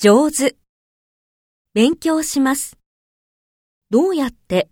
上手。勉強します。どうやって